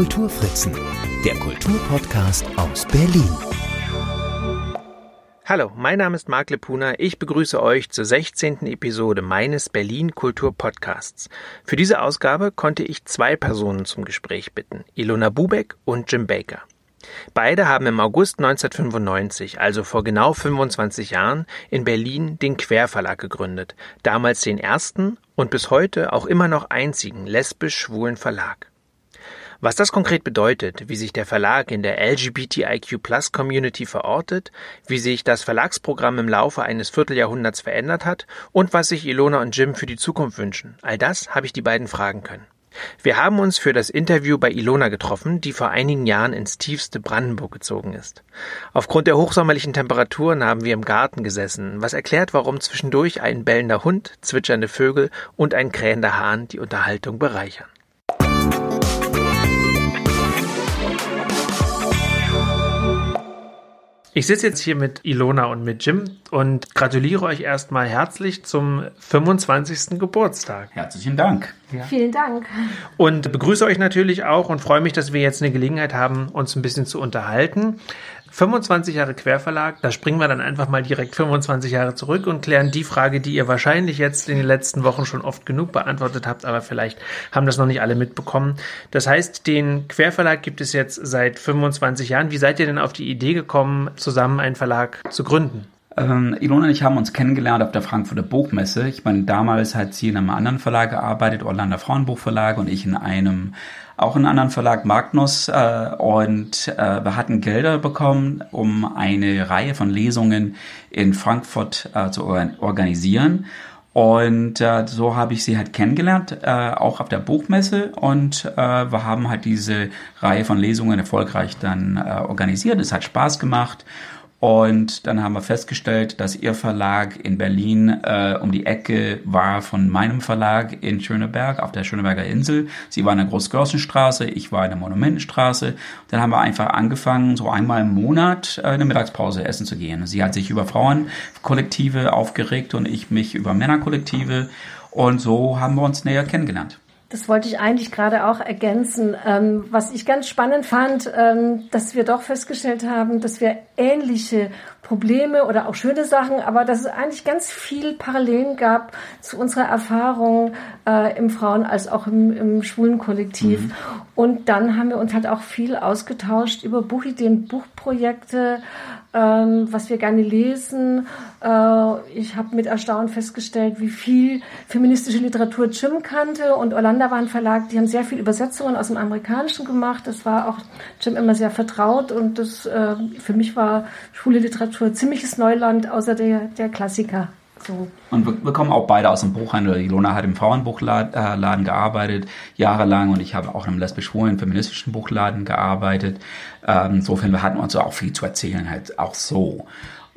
Kulturfritzen, der Kulturpodcast aus Berlin. Hallo, mein Name ist Marc Lepuna. Ich begrüße euch zur 16. Episode meines Berlin Kultur Podcasts. Für diese Ausgabe konnte ich zwei Personen zum Gespräch bitten, Ilona Bubeck und Jim Baker. Beide haben im August 1995, also vor genau 25 Jahren, in Berlin den Querverlag gegründet, damals den ersten und bis heute auch immer noch einzigen lesbisch-schwulen Verlag. Was das konkret bedeutet, wie sich der Verlag in der LGBTIQ-Plus-Community verortet, wie sich das Verlagsprogramm im Laufe eines Vierteljahrhunderts verändert hat und was sich Ilona und Jim für die Zukunft wünschen, all das habe ich die beiden fragen können. Wir haben uns für das Interview bei Ilona getroffen, die vor einigen Jahren ins tiefste Brandenburg gezogen ist. Aufgrund der hochsommerlichen Temperaturen haben wir im Garten gesessen, was erklärt, warum zwischendurch ein bellender Hund, zwitschernde Vögel und ein krähender Hahn die Unterhaltung bereichern. Ich sitze jetzt hier mit Ilona und mit Jim und gratuliere euch erstmal herzlich zum 25. Geburtstag. Herzlichen Dank. Ja. Vielen Dank. Und begrüße euch natürlich auch und freue mich, dass wir jetzt eine Gelegenheit haben, uns ein bisschen zu unterhalten. 25 Jahre Querverlag, da springen wir dann einfach mal direkt 25 Jahre zurück und klären die Frage, die ihr wahrscheinlich jetzt in den letzten Wochen schon oft genug beantwortet habt, aber vielleicht haben das noch nicht alle mitbekommen. Das heißt, den Querverlag gibt es jetzt seit 25 Jahren. Wie seid ihr denn auf die Idee gekommen, zusammen einen Verlag zu gründen? Ähm, Ilona und ich haben uns kennengelernt auf der Frankfurter Buchmesse. Ich meine, damals hat sie in einem anderen Verlag gearbeitet, Orlando Frauenbuchverlag, und ich in einem auch in einem anderen Verlag Magnus äh, und äh, wir hatten Gelder bekommen, um eine Reihe von Lesungen in Frankfurt äh, zu organisieren. Und äh, so habe ich sie halt kennengelernt, äh, auch auf der Buchmesse. Und äh, wir haben halt diese Reihe von Lesungen erfolgreich dann äh, organisiert. Es hat Spaß gemacht. Und dann haben wir festgestellt, dass ihr Verlag in Berlin äh, um die Ecke war von meinem Verlag in Schöneberg auf der Schöneberger Insel. Sie war in der Großgörsenstraße, ich war in der Monumentenstraße. Dann haben wir einfach angefangen, so einmal im Monat äh, eine Mittagspause essen zu gehen. Sie hat sich über Frauenkollektive aufgeregt und ich mich über Männerkollektive. Und so haben wir uns näher kennengelernt. Das wollte ich eigentlich gerade auch ergänzen. Ähm, was ich ganz spannend fand, ähm, dass wir doch festgestellt haben, dass wir ähnliche Probleme oder auch schöne Sachen, aber dass es eigentlich ganz viel Parallelen gab zu unserer Erfahrung äh, im Frauen- als auch im, im schwulen Kollektiv. Mhm. Und dann haben wir uns halt auch viel ausgetauscht über Buchideen, Buchprojekte, ähm, was wir gerne lesen. Äh, ich habe mit Erstaunen festgestellt, wie viel feministische Literatur Jim kannte und Orlando war ein Verlag, die haben sehr viel Übersetzungen aus dem Amerikanischen gemacht. Das war auch Jim immer sehr vertraut und das äh, für mich war schwule Literatur ziemliches Neuland, außer der, der Klassiker. So. Und wir, wir, kommen auch beide aus dem Buchhandel. Ilona hat im Frauenbuchladen gearbeitet, jahrelang, und ich habe auch im lesbisch-schwulen feministischen Buchladen gearbeitet. Ähm, insofern, wir hatten uns auch viel zu erzählen, halt auch so.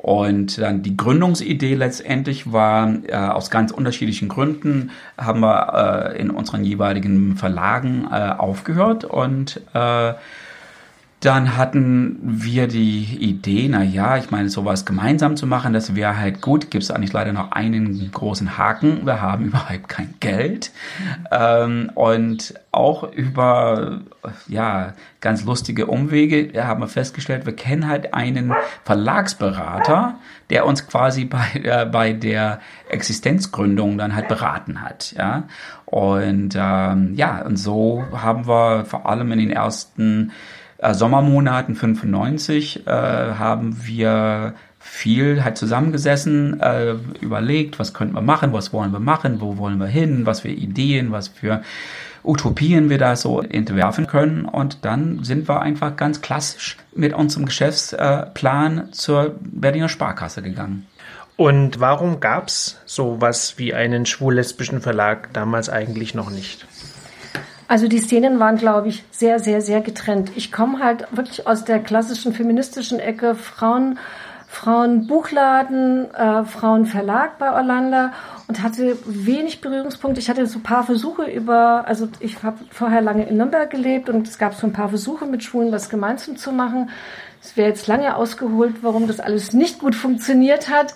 Und dann die Gründungsidee letztendlich war, äh, aus ganz unterschiedlichen Gründen haben wir äh, in unseren jeweiligen Verlagen äh, aufgehört und äh, dann hatten wir die Idee, na ja, ich meine, sowas gemeinsam zu machen, das wäre halt gut. Gibt es eigentlich leider noch einen großen Haken. Wir haben überhaupt kein Geld. Ähm, und auch über, ja, ganz lustige Umwege haben wir festgestellt, wir kennen halt einen Verlagsberater, der uns quasi bei, äh, bei der Existenzgründung dann halt beraten hat, ja. Und ähm, ja, und so haben wir vor allem in den ersten äh, Sommermonaten 95 äh, haben wir viel halt zusammengesessen, äh, überlegt, was könnten wir machen, was wollen wir machen, wo wollen wir hin, was für Ideen, was für Utopien wir da so entwerfen können. Und dann sind wir einfach ganz klassisch mit unserem Geschäftsplan zur Berliner Sparkasse gegangen. Und warum gab es sowas wie einen schwul-lesbischen Verlag damals eigentlich noch nicht? Also die Szenen waren, glaube ich, sehr, sehr, sehr getrennt. Ich komme halt wirklich aus der klassischen feministischen Ecke, Frauen, Frauenbuchladen, äh, Frauenverlag bei Orlando und hatte wenig Berührungspunkte. Ich hatte so ein paar Versuche über, also ich habe vorher lange in Nürnberg gelebt und es gab so ein paar Versuche mit Schulen, was gemeinsam zu machen. Es wäre jetzt lange ausgeholt, warum das alles nicht gut funktioniert hat.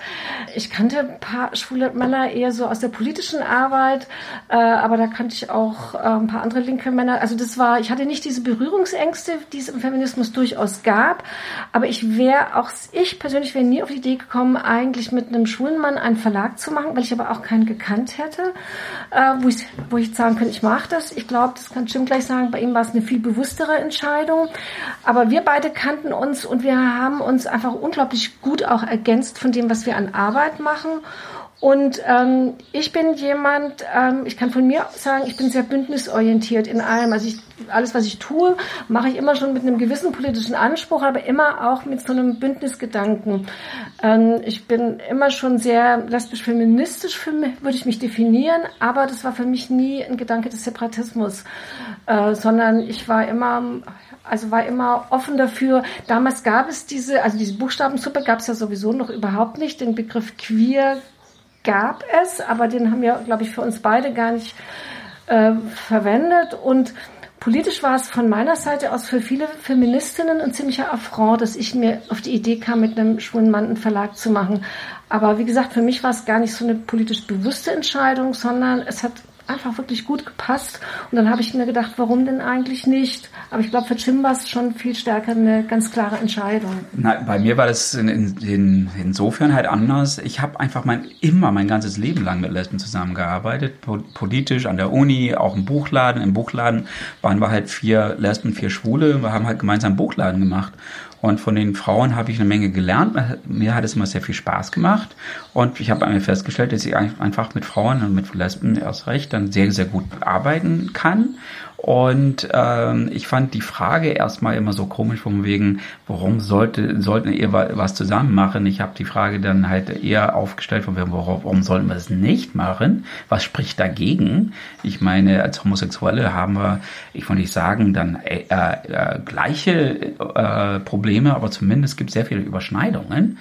Ich kannte ein paar schwule Männer eher so aus der politischen Arbeit, äh, aber da kannte ich auch äh, ein paar andere linke Männer. Also das war, ich hatte nicht diese Berührungsängste, die es im Feminismus durchaus gab, aber ich wäre auch, ich persönlich wäre nie auf die Idee gekommen, eigentlich mit einem schwulen Mann einen Verlag zu machen, weil ich aber auch keinen gekannt hätte, äh, wo, ich, wo ich sagen könnte, ich mache das. Ich glaube, das kann Jim gleich sagen, bei ihm war es eine viel bewusstere Entscheidung. Aber wir beide kannten uns uns und wir haben uns einfach unglaublich gut auch ergänzt von dem, was wir an Arbeit machen. Und ähm, ich bin jemand, ähm, ich kann von mir sagen, ich bin sehr bündnisorientiert in allem. Also ich, alles, was ich tue, mache ich immer schon mit einem gewissen politischen Anspruch, aber immer auch mit so einem Bündnisgedanken. Ähm, ich bin immer schon sehr lesbisch-feministisch, würde ich mich definieren, aber das war für mich nie ein Gedanke des Separatismus, äh, sondern ich war immer also war immer offen dafür. Damals gab es diese, also diese Buchstabensuppe gab es ja sowieso noch überhaupt nicht. Den Begriff queer gab es, aber den haben wir, glaube ich, für uns beide gar nicht äh, verwendet. Und politisch war es von meiner Seite aus für viele Feministinnen ein ziemlicher Affront, dass ich mir auf die Idee kam, mit einem schwulen Mann einen Verlag zu machen. Aber wie gesagt, für mich war es gar nicht so eine politisch bewusste Entscheidung, sondern es hat einfach wirklich gut gepasst. Und dann habe ich mir gedacht, warum denn eigentlich nicht? Aber ich glaube, für Jim war es schon viel stärker eine ganz klare Entscheidung. Na, bei mir war das in, in, insofern halt anders. Ich habe einfach mein, immer mein ganzes Leben lang mit Lesben zusammengearbeitet. Politisch, an der Uni, auch im Buchladen. Im Buchladen waren wir halt vier Lesben, vier Schwule. Wir haben halt gemeinsam Buchladen gemacht. Und von den Frauen habe ich eine Menge gelernt. Mir hat es immer sehr viel Spaß gemacht. Und ich habe mir festgestellt, dass ich einfach mit Frauen und mit Lesben erst recht dann sehr, sehr gut arbeiten kann. Und ähm, ich fand die Frage erstmal immer so komisch, von wegen, warum sollte, sollten ihr was zusammen machen? Ich habe die Frage dann halt eher aufgestellt, von wegen, warum, warum sollten wir es nicht machen? Was spricht dagegen? Ich meine, als Homosexuelle haben wir, ich will nicht sagen, dann äh, äh, gleiche äh, Probleme, aber zumindest gibt es sehr viele Überschneidungen.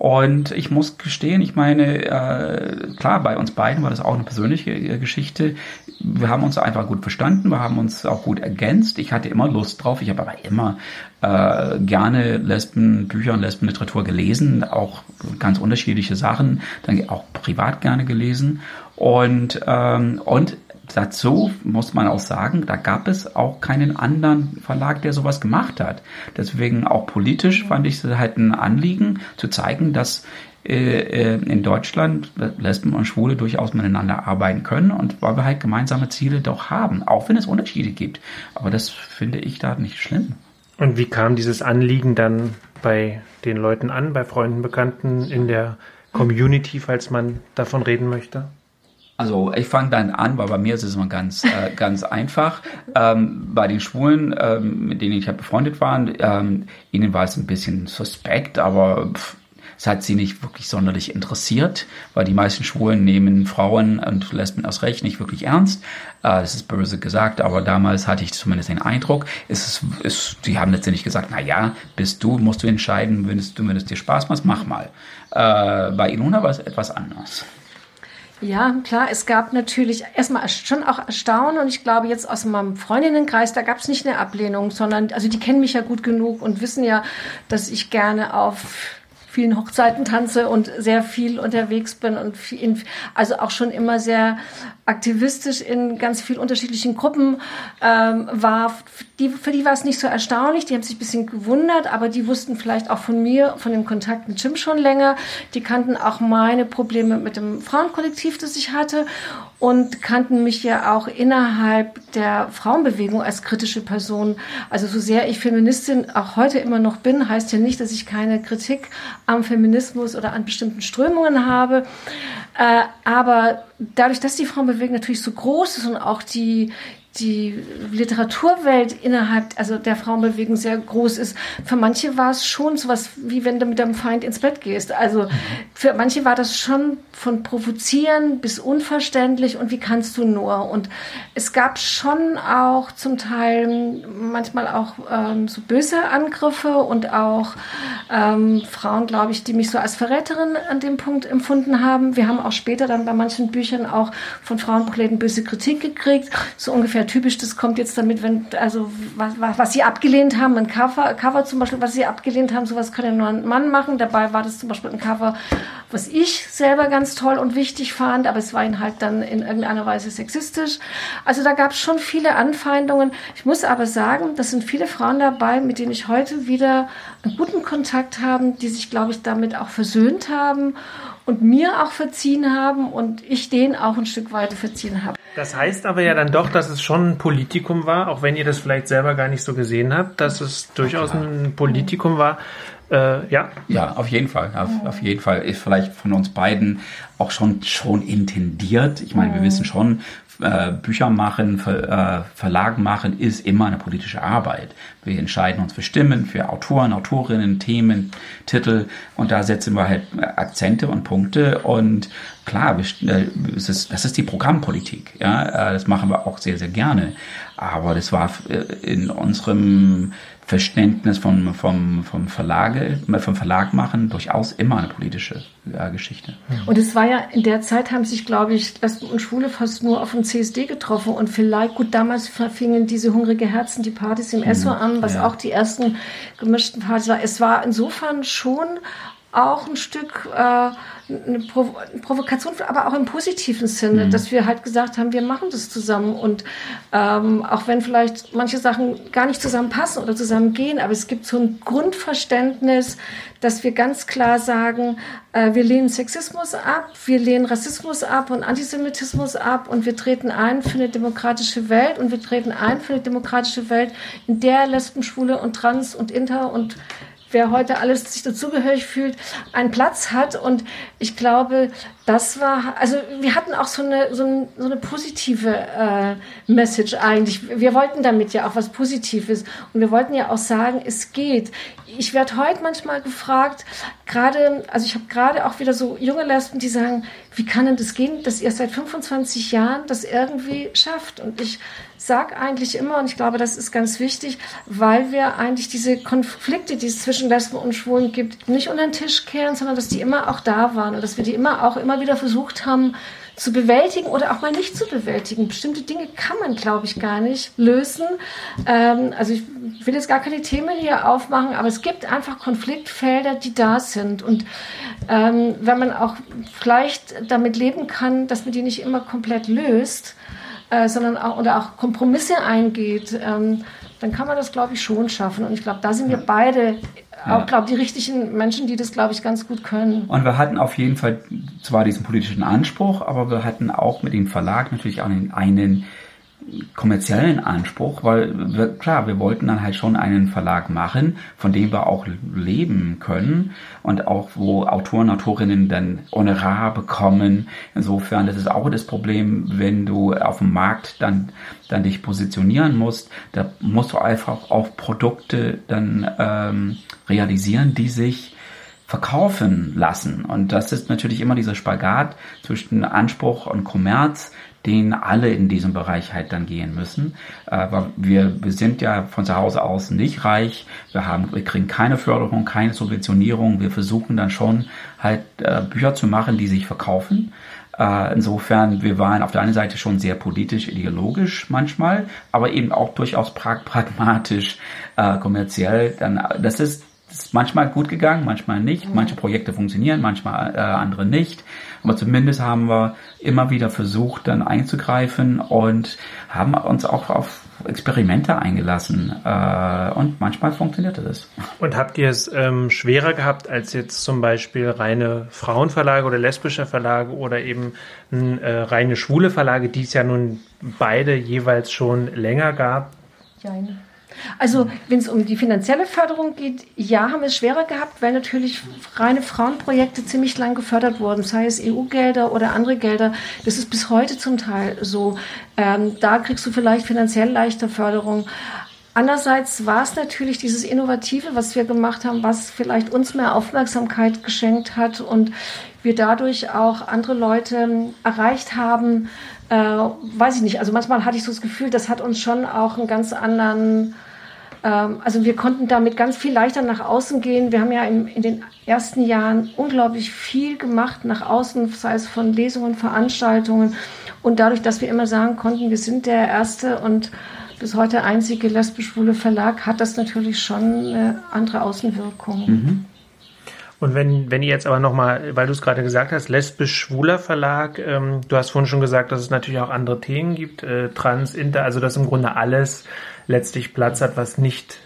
Und ich muss gestehen, ich meine, äh, klar, bei uns beiden war das auch eine persönliche äh, Geschichte. Wir haben uns einfach gut verstanden, wir haben uns auch gut ergänzt. Ich hatte immer Lust drauf, ich habe aber immer äh, gerne Lesbenbücher und Lesbenliteratur gelesen, auch ganz unterschiedliche Sachen, dann auch privat gerne gelesen. Und, ähm, und dazu muss man auch sagen, da gab es auch keinen anderen Verlag, der sowas gemacht hat. Deswegen auch politisch fand ich es halt ein Anliegen zu zeigen, dass äh, äh, in Deutschland Lesben und Schwule durchaus miteinander arbeiten können und weil wir halt gemeinsame Ziele doch haben, auch wenn es Unterschiede gibt. Aber das finde ich da nicht schlimm. Und wie kam dieses Anliegen dann bei den Leuten an, bei Freunden, Bekannten in der Community, falls man davon reden möchte? Also ich fange dann an, weil bei mir ist es immer ganz, äh, ganz einfach. Ähm, bei den Schwulen, ähm, mit denen ich halt befreundet war, ähm, ihnen war es ein bisschen suspekt, aber es hat sie nicht wirklich sonderlich interessiert, weil die meisten Schwulen nehmen Frauen und Lesben aus Recht nicht wirklich ernst. Äh, das ist böse gesagt, aber damals hatte ich zumindest den Eindruck, es ist, ist, die haben letztendlich gesagt, na ja, bist du, musst du entscheiden, wenn es, wenn es dir Spaß macht, mach mal. Äh, bei Ilona war es etwas anders. Ja, klar, es gab natürlich erstmal schon auch Erstaunen und ich glaube jetzt aus meinem Freundinnenkreis, da gab es nicht eine Ablehnung, sondern, also die kennen mich ja gut genug und wissen ja, dass ich gerne auf vielen Hochzeiten tanze und sehr viel unterwegs bin und viel, also auch schon immer sehr aktivistisch in ganz vielen unterschiedlichen Gruppen ähm, war. Die, für die war es nicht so erstaunlich, die haben sich ein bisschen gewundert, aber die wussten vielleicht auch von mir, von dem Kontakt mit Jim schon länger. Die kannten auch meine Probleme mit dem Frauenkollektiv, das ich hatte und kannten mich ja auch innerhalb der Frauenbewegung als kritische Person. Also so sehr ich Feministin auch heute immer noch bin, heißt ja nicht, dass ich keine Kritik am Feminismus oder an bestimmten Strömungen habe. Äh, aber dadurch, dass die Frauenbewegung natürlich so groß ist und auch die, die Literaturwelt innerhalb also der Frauenbewegung sehr groß ist. Für manche war es schon sowas, wie wenn du mit deinem Feind ins Bett gehst. Also für manche war das schon von provozieren bis unverständlich und wie kannst du nur? Und es gab schon auch zum Teil manchmal auch ähm, so böse Angriffe und auch ähm, Frauen, glaube ich, die mich so als Verräterin an dem Punkt empfunden haben. Wir haben auch später dann bei manchen Büchern auch von Frauenbuchläden böse Kritik gekriegt, so ungefähr ungefähr typisch, das kommt jetzt damit, wenn, also was, was, sie abgelehnt haben, ein Cover, Cover zum Beispiel, was sie abgelehnt haben, sowas kann ja nur ein Mann machen. Dabei war das zum Beispiel ein Cover, was ich selber ganz toll und wichtig fand, aber es war ihnen halt dann in irgendeiner Weise sexistisch. Also da gab es schon viele Anfeindungen. Ich muss aber sagen, das sind viele Frauen dabei, mit denen ich heute wieder einen guten Kontakt habe, die sich, glaube ich, damit auch versöhnt haben und mir auch verziehen haben und ich denen auch ein Stück weit verziehen habe. Das heißt aber ja dann doch, dass es schon ein Politikum war, auch wenn ihr das vielleicht selber gar nicht so gesehen habt, dass es durchaus ein Politikum war. Äh, ja. Ja, auf jeden Fall. Auf, auf, jeden Fall ist vielleicht von uns beiden auch schon, schon intendiert. Ich meine, wir wissen schon, äh, Bücher machen, Ver, äh, Verlag machen, ist immer eine politische Arbeit. Wir entscheiden uns für Stimmen, für Autoren, Autorinnen, Themen, Titel und da setzen wir halt Akzente und Punkte und klar, wir, äh, ist, das ist die Programmpolitik. Ja, äh, das machen wir auch sehr, sehr gerne. Aber das war äh, in unserem Verständnis vom, vom, vom, Verlage, vom Verlag machen durchaus immer eine politische äh, Geschichte. Und es war ja, in der Zeit haben sich, glaube ich, Lesben und Schwule fast nur auf dem CSD getroffen und vielleicht, gut, damals fingen diese hungrige Herzen die Partys im Esso mhm. an, was ja. auch die ersten gemischten Partys war. Es war insofern schon auch ein Stück äh, eine, Provo eine Provokation, aber auch im positiven Sinne, mhm. dass wir halt gesagt haben, wir machen das zusammen und ähm, auch wenn vielleicht manche Sachen gar nicht zusammenpassen oder zusammengehen, aber es gibt so ein Grundverständnis, dass wir ganz klar sagen, äh, wir lehnen Sexismus ab, wir lehnen Rassismus ab und Antisemitismus ab und wir treten ein für eine demokratische Welt und wir treten ein für eine demokratische Welt, in der Lesben, Schwule und Trans und Inter und wer heute alles sich dazugehörig fühlt, einen Platz hat. Und ich glaube, das war, also wir hatten auch so eine, so, ein, so eine positive äh, Message eigentlich. Wir wollten damit ja auch was Positives. Und wir wollten ja auch sagen, es geht. Ich werde heute manchmal gefragt, gerade, also ich habe gerade auch wieder so junge Lesben, die sagen, wie kann denn das gehen, dass ihr seit 25 Jahren das irgendwie schafft? Und ich sage eigentlich immer, und ich glaube, das ist ganz wichtig, weil wir eigentlich diese Konflikte, die es zwischen Lesben und Schwulen gibt, nicht unter den Tisch kehren, sondern dass die immer auch da waren und dass wir die immer auch immer wieder versucht haben zu bewältigen oder auch mal nicht zu bewältigen. Bestimmte Dinge kann man, glaube ich, gar nicht lösen. Ähm, also ich will jetzt gar keine Themen hier aufmachen, aber es gibt einfach Konfliktfelder, die da sind. Und ähm, wenn man auch vielleicht damit leben kann, dass man die nicht immer komplett löst, äh, sondern auch oder auch Kompromisse eingeht, ähm, dann kann man das, glaube ich, schon schaffen. Und ich glaube, da sind wir beide auch, glaube die richtigen Menschen, die das, glaube ich, ganz gut können. Und wir hatten auf jeden Fall zwar diesen politischen Anspruch, aber wir hatten auch mit dem Verlag natürlich auch einen, einen kommerziellen Anspruch, weil wir, klar, wir wollten dann halt schon einen Verlag machen, von dem wir auch leben können und auch wo Autoren, Autorinnen dann Honorar bekommen. Insofern, das ist auch das Problem, wenn du auf dem Markt dann, dann dich positionieren musst, da musst du einfach auch Produkte dann ähm, realisieren, die sich verkaufen lassen. Und das ist natürlich immer dieser Spagat zwischen Anspruch und Kommerz, den alle in diesem Bereich halt dann gehen müssen. Aber wir, wir sind ja von zu Hause aus nicht reich. Wir haben, wir kriegen keine Förderung, keine Subventionierung. Wir versuchen dann schon halt äh, Bücher zu machen, die sich verkaufen. Äh, insofern, wir waren auf der einen Seite schon sehr politisch, ideologisch manchmal, aber eben auch durchaus pragmatisch, äh, kommerziell. Dann, das ist ist manchmal gut gegangen, manchmal nicht. Manche Projekte funktionieren, manchmal äh, andere nicht. Aber zumindest haben wir immer wieder versucht, dann einzugreifen und haben uns auch auf Experimente eingelassen. Äh, und manchmal funktionierte das. Und habt ihr es ähm, schwerer gehabt als jetzt zum Beispiel reine Frauenverlage oder lesbische Verlage oder eben äh, reine schwule Verlage, die es ja nun beide jeweils schon länger gab? Nein. Also wenn es um die finanzielle Förderung geht, ja, haben wir es schwerer gehabt, weil natürlich reine Frauenprojekte ziemlich lang gefördert wurden, sei es EU-Gelder oder andere Gelder. Das ist bis heute zum Teil so. Ähm, da kriegst du vielleicht finanziell leichter Förderung. Andererseits war es natürlich dieses Innovative, was wir gemacht haben, was vielleicht uns mehr Aufmerksamkeit geschenkt hat und wir dadurch auch andere Leute erreicht haben. Äh, weiß ich nicht. Also manchmal hatte ich so das Gefühl, das hat uns schon auch einen ganz anderen ähm, also wir konnten damit ganz viel leichter nach außen gehen. Wir haben ja in, in, den ersten Jahren unglaublich viel gemacht nach außen, sei es von Lesungen, Veranstaltungen. Und dadurch, dass wir immer sagen konnten, wir sind der erste und bis heute einzige lesbisch-schwule Verlag, hat das natürlich schon eine andere Außenwirkung. Mhm. Und wenn, wenn ihr jetzt aber nochmal, weil du es gerade gesagt hast, lesbisch-schwuler Verlag, ähm, du hast vorhin schon gesagt, dass es natürlich auch andere Themen gibt, äh, trans, inter, also dass im Grunde alles letztlich Platz hat, was nicht,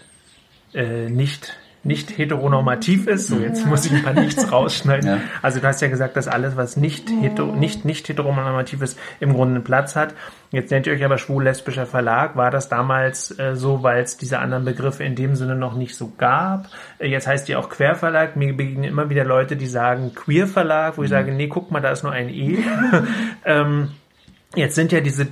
äh, nicht nicht heteronormativ ist. So, jetzt muss ich mal nichts rausschneiden. Ja. Also du hast ja gesagt, dass alles, was nicht, hetero, nicht, nicht heteronormativ ist, im Grunde einen Platz hat. Jetzt nennt ihr euch aber schwul-lesbischer Verlag. War das damals äh, so, weil es diese anderen Begriffe in dem Sinne noch nicht so gab? Äh, jetzt heißt ihr auch Querverlag. Mir begegnen immer wieder Leute, die sagen Queer-Verlag, wo ich mhm. sage, nee, guck mal, da ist nur ein E. ähm, Jetzt sind ja diese,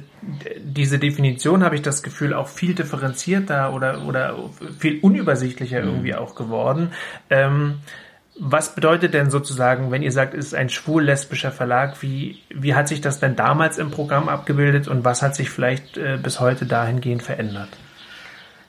diese Definition, habe ich das Gefühl, auch viel differenzierter oder, oder viel unübersichtlicher mhm. irgendwie auch geworden. Ähm, was bedeutet denn sozusagen, wenn ihr sagt, es ist ein schwul-lesbischer Verlag, wie, wie hat sich das denn damals im Programm abgebildet und was hat sich vielleicht äh, bis heute dahingehend verändert?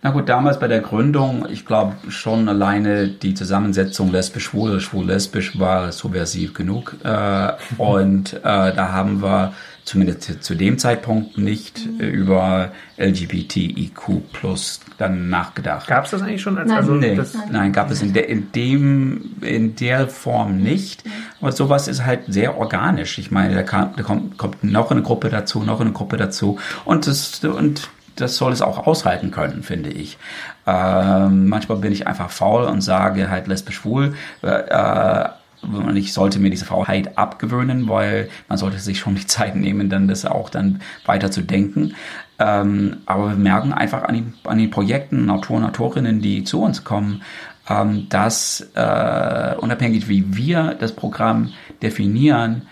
Na gut, damals bei der Gründung, ich glaube schon alleine die Zusammensetzung lesbisch-schwul schwul-lesbisch war subversiv genug. Äh, und äh, da haben wir zumindest zu dem Zeitpunkt nicht äh, über LGBTIQ plus dann nachgedacht. Gab es das eigentlich schon? Als, nein, also nee, das nein, gab es in, der in, dem, in der Form nicht. Aber sowas ist halt sehr organisch. Ich meine, da, kam, da kommt, kommt noch eine Gruppe dazu, noch eine Gruppe dazu. Und das, und das soll es auch aushalten können, finde ich. Ähm, manchmal bin ich einfach faul und sage halt lesbisch schwul. Äh, und ich sollte mir diese Faulheit abgewöhnen, weil man sollte sich schon die Zeit nehmen, dann das auch dann weiter zu denken. Ähm, aber wir merken einfach an, die, an den Projekten, Autoren, Autorinnen, die zu uns kommen, ähm, dass äh, unabhängig wie wir das Programm definieren,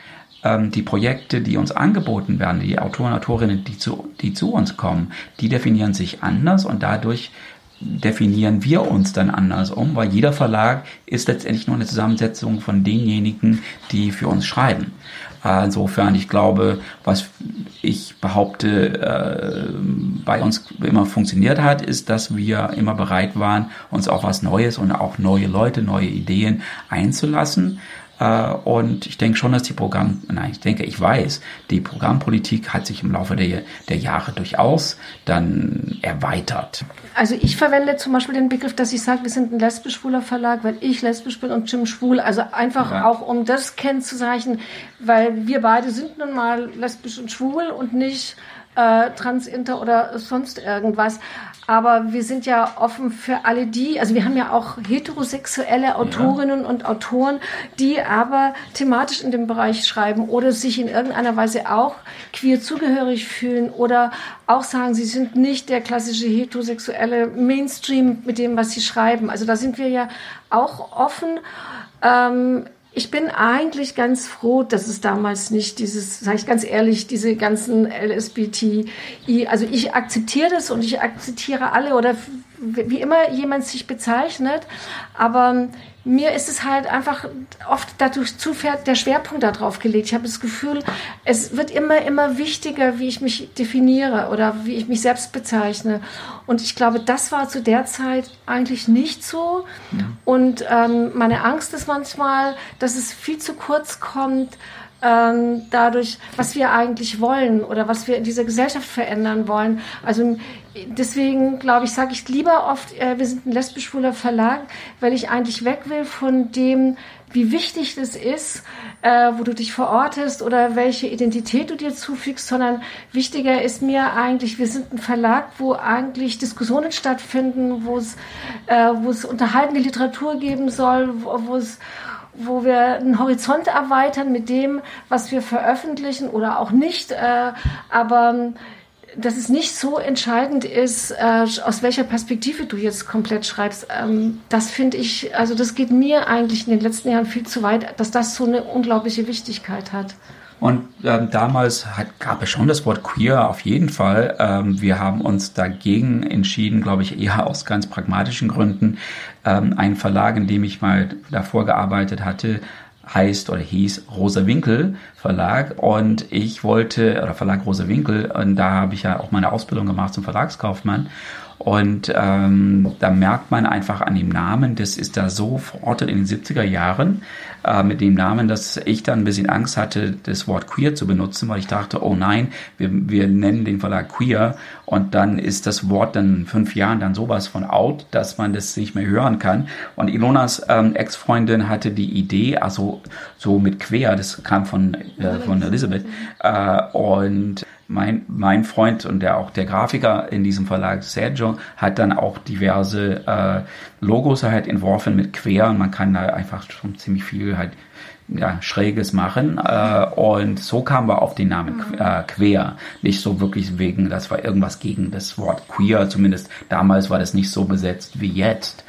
die Projekte, die uns angeboten werden, die Autoren, Autorinnen, die zu, die zu uns kommen, die definieren sich anders und dadurch definieren wir uns dann anders um, weil jeder Verlag ist letztendlich nur eine Zusammensetzung von denjenigen, die für uns schreiben. Insofern, ich glaube, was ich behaupte, äh, bei uns immer funktioniert hat, ist, dass wir immer bereit waren, uns auf was Neues und auch neue Leute, neue Ideen einzulassen. Äh, und ich denke schon, dass die Programm, nein, ich denke, ich weiß, die Programmpolitik hat sich im Laufe der, der Jahre durchaus dann erweitert. Also ich verwende zum Beispiel den Begriff, dass ich sage, wir sind ein lesbisch-schwuler Verlag, weil ich lesbisch bin und Jim schwul. Also einfach ja. auch, um das kennzuzeichnen, weil wir beide sind nun mal lesbisch und schwul und nicht äh, trans, inter oder sonst irgendwas. Aber wir sind ja offen für alle die, also wir haben ja auch heterosexuelle Autorinnen ja. und Autoren, die aber thematisch in dem Bereich schreiben oder sich in irgendeiner Weise auch queer zugehörig fühlen oder auch sagen, sie sind nicht der klassische heterosexuelle Mainstream mit dem, was sie schreiben. Also da sind wir ja auch offen. Ähm, ich bin eigentlich ganz froh, dass es damals nicht dieses, sage ich ganz ehrlich, diese ganzen LSBTI, also ich akzeptiere das und ich akzeptiere alle oder wie immer jemand sich bezeichnet, aber mir ist es halt einfach oft dadurch zu der Schwerpunkt darauf gelegt. Ich habe das Gefühl, es wird immer, immer wichtiger, wie ich mich definiere oder wie ich mich selbst bezeichne. Und ich glaube, das war zu der Zeit eigentlich nicht so. Ja. Und ähm, meine Angst ist manchmal, dass es viel zu kurz kommt, ähm, dadurch, was wir eigentlich wollen oder was wir in dieser Gesellschaft verändern wollen. Also deswegen glaube ich, sage ich lieber oft, äh, wir sind ein lesbisch-schwuler Verlag, weil ich eigentlich weg will von dem, wie wichtig das ist, äh, wo du dich verortest oder welche Identität du dir zufügst, sondern wichtiger ist mir eigentlich, wir sind ein Verlag, wo eigentlich Diskussionen stattfinden, wo es, äh, wo es unterhaltende Literatur geben soll, wo, es wo wir einen Horizont erweitern mit dem, was wir veröffentlichen oder auch nicht. Äh, aber dass es nicht so entscheidend ist, äh, aus welcher Perspektive du jetzt komplett schreibst. Ähm, das finde ich, also das geht mir eigentlich in den letzten Jahren viel zu weit, dass das so eine unglaubliche Wichtigkeit hat. Und ähm, damals hat, gab es schon das Wort queer auf jeden Fall. Ähm, wir haben uns dagegen entschieden, glaube ich, eher aus ganz pragmatischen Gründen. Ähm, ein Verlag, in dem ich mal davor gearbeitet hatte, heißt oder hieß Rosa Winkel Verlag und ich wollte, oder Verlag Rosa Winkel, und da habe ich ja auch meine Ausbildung gemacht zum Verlagskaufmann Und ähm, da merkt man einfach an dem Namen, das ist da so verortet in den 70er Jahren, äh, mit dem Namen, dass ich dann ein bisschen Angst hatte, das Wort queer zu benutzen, weil ich dachte, oh nein, wir, wir nennen den Verlag queer und dann ist das Wort dann in fünf Jahren dann sowas von out, dass man das nicht mehr hören kann. Und Ilonas ähm, Ex-Freundin hatte die Idee, also so mit quer, das kam von, äh, von Elizabeth, äh, und mein, mein Freund und der auch der Grafiker in diesem Verlag, Sergio, hat dann auch diverse äh, Logos halt entworfen mit quer und man kann da einfach schon ziemlich viel halt ja, Schräges machen. Äh, und so kamen wir auf den Namen mhm. äh, Quer. Nicht so wirklich wegen, das war irgendwas gegen das Wort queer. Zumindest damals war das nicht so besetzt wie jetzt.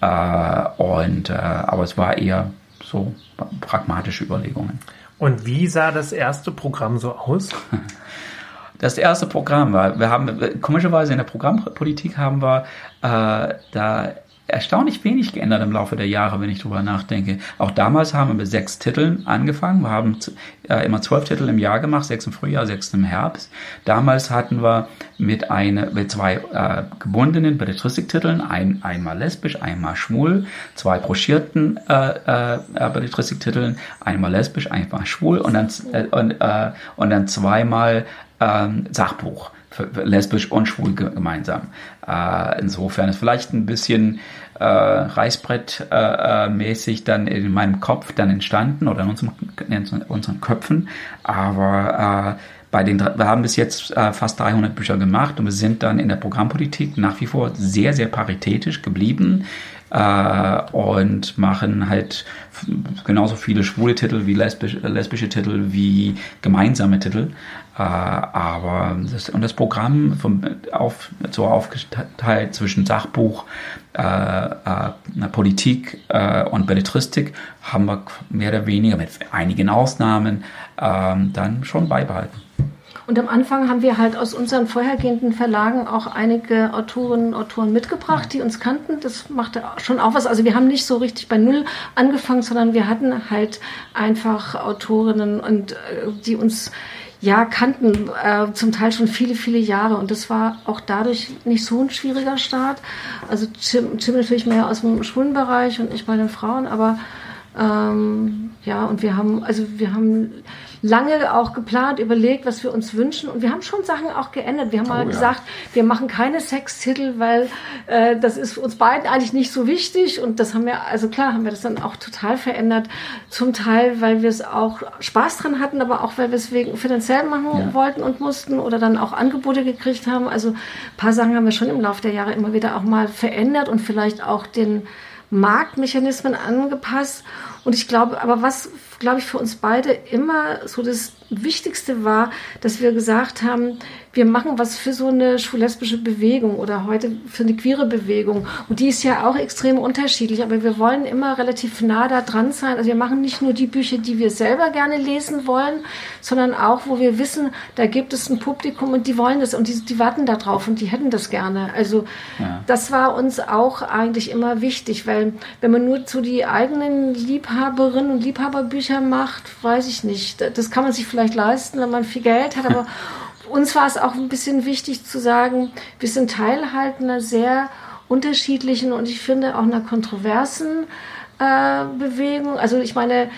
Mhm. Äh, und, äh, aber es war eher so pragmatische Überlegungen. Und wie sah das erste Programm so aus? Das erste Programm war, wir haben komischerweise in der Programmpolitik haben wir äh, da erstaunlich wenig geändert im Laufe der Jahre, wenn ich drüber nachdenke. Auch damals haben wir mit sechs Titeln angefangen. Wir haben äh, immer zwölf Titel im Jahr gemacht, sechs im Frühjahr, sechs im Herbst. Damals hatten wir mit, eine, mit zwei äh, gebundenen Belletristiktiteln, ein, einmal lesbisch, einmal schwul, zwei broschierten äh, äh, Belletristiktiteln, einmal lesbisch, einmal schwul und dann, äh, und, äh, und dann zweimal ähm, Sachbuch lesbisch und schwul gemeinsam. Äh, insofern ist vielleicht ein bisschen äh, Reißbrett-mäßig äh, dann in meinem Kopf dann entstanden oder in, unserem, in unseren Köpfen. Aber äh, bei den, wir haben bis jetzt äh, fast 300 Bücher gemacht und wir sind dann in der Programmpolitik nach wie vor sehr, sehr paritätisch geblieben äh, und machen halt genauso viele schwule Titel wie lesbisch, lesbische Titel wie gemeinsame Titel. Äh, aber das, und das Programm vom, auf, so aufgeteilt zwischen Sachbuch, äh, äh, Politik äh, und Belletristik haben wir mehr oder weniger mit einigen Ausnahmen ähm, dann schon beibehalten. Und am Anfang haben wir halt aus unseren vorhergehenden Verlagen auch einige Autorinnen und Autoren mitgebracht, die uns kannten. Das machte schon auch was. Also wir haben nicht so richtig bei Null angefangen, sondern wir hatten halt einfach Autorinnen und äh, die uns ja kannten, äh, zum Teil schon viele, viele Jahre. Und das war auch dadurch nicht so ein schwieriger Start. Also Jim, Jim natürlich mehr aus dem schwulen Bereich und ich bei den Frauen, aber ähm, ja, und wir haben, also wir haben lange auch geplant, überlegt, was wir uns wünschen. Und wir haben schon Sachen auch geändert. Wir haben oh, mal ja. gesagt, wir machen keine Sextitel, weil äh, das ist uns beiden eigentlich nicht so wichtig. Und das haben wir, also klar, haben wir das dann auch total verändert. Zum Teil, weil wir es auch Spaß dran hatten, aber auch, weil wir es wegen finanziell machen ja. wollten und mussten oder dann auch Angebote gekriegt haben. Also ein paar Sachen haben wir schon im Laufe der Jahre immer wieder auch mal verändert und vielleicht auch den Marktmechanismen angepasst. Und ich glaube, aber was, glaube ich, für uns beide immer so das Wichtigste war, dass wir gesagt haben, wir machen was für so eine schwul-lesbische Bewegung oder heute für eine queere Bewegung. Und die ist ja auch extrem unterschiedlich, aber wir wollen immer relativ nah da dran sein. Also wir machen nicht nur die Bücher, die wir selber gerne lesen wollen, sondern auch, wo wir wissen, da gibt es ein Publikum und die wollen das und die, die warten da drauf und die hätten das gerne. Also ja. das war uns auch eigentlich immer wichtig, weil wenn man nur zu die eigenen Liebhaberinnen und Liebhaberbücher macht, weiß ich nicht. Das kann man sich vielleicht leisten, wenn man viel Geld hat, aber uns war es auch ein bisschen wichtig zu sagen, wir sind Teil halt einer sehr unterschiedlichen und ich finde auch einer kontroversen äh, Bewegung. Also ich meine,